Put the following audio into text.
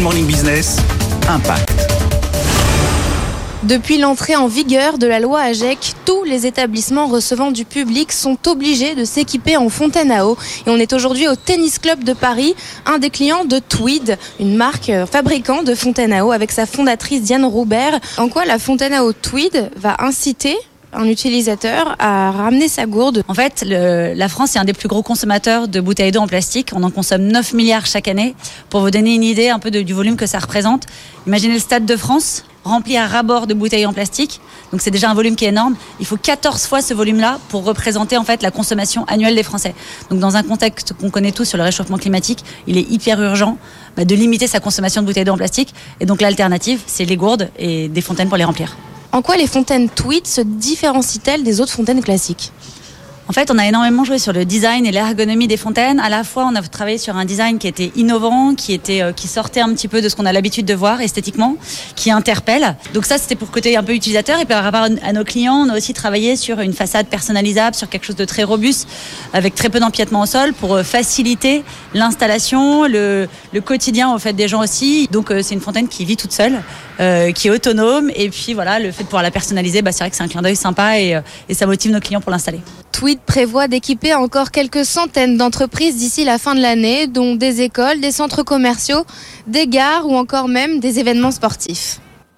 Morning Business, Impact. Depuis l'entrée en vigueur de la loi AGEC, tous les établissements recevant du public sont obligés de s'équiper en fontaine à eau. Et on est aujourd'hui au Tennis Club de Paris, un des clients de Tweed, une marque euh, fabricant de fontaine à eau avec sa fondatrice Diane Roubert. En quoi la fontaine à eau Tweed va inciter un utilisateur à ramener sa gourde. En fait, la France est un des plus gros consommateurs de bouteilles d'eau en plastique. On en consomme 9 milliards chaque année. Pour vous donner une idée un peu du volume que ça représente, imaginez le Stade de France rempli à ras-bord de bouteilles en plastique. Donc c'est déjà un volume qui est énorme. Il faut 14 fois ce volume-là pour représenter en fait la consommation annuelle des Français. Donc dans un contexte qu'on connaît tous sur le réchauffement climatique, il est hyper urgent bah, de limiter sa consommation de bouteilles d'eau en plastique. Et donc l'alternative, c'est les gourdes et des fontaines pour les remplir. En quoi les fontaines Tweed se différencient-elles des autres fontaines classiques? En fait, on a énormément joué sur le design et l'ergonomie des fontaines. À la fois, on a travaillé sur un design qui était innovant, qui était, euh, qui sortait un petit peu de ce qu'on a l'habitude de voir esthétiquement, qui interpelle. Donc ça, c'était pour côté un peu utilisateur. Et par rapport à nos clients, on a aussi travaillé sur une façade personnalisable, sur quelque chose de très robuste, avec très peu d'empiètement au sol, pour euh, faciliter l'installation, le, le quotidien au fait des gens aussi. Donc euh, c'est une fontaine qui vit toute seule, euh, qui est autonome. Et puis voilà, le fait de pouvoir la personnaliser, bah, c'est vrai que c'est un clin d'œil sympa et, euh, et ça motive nos clients pour l'installer. Prévoit d'équiper encore quelques centaines d'entreprises d'ici la fin de l'année, dont des écoles, des centres commerciaux, des gares ou encore même des événements sportifs.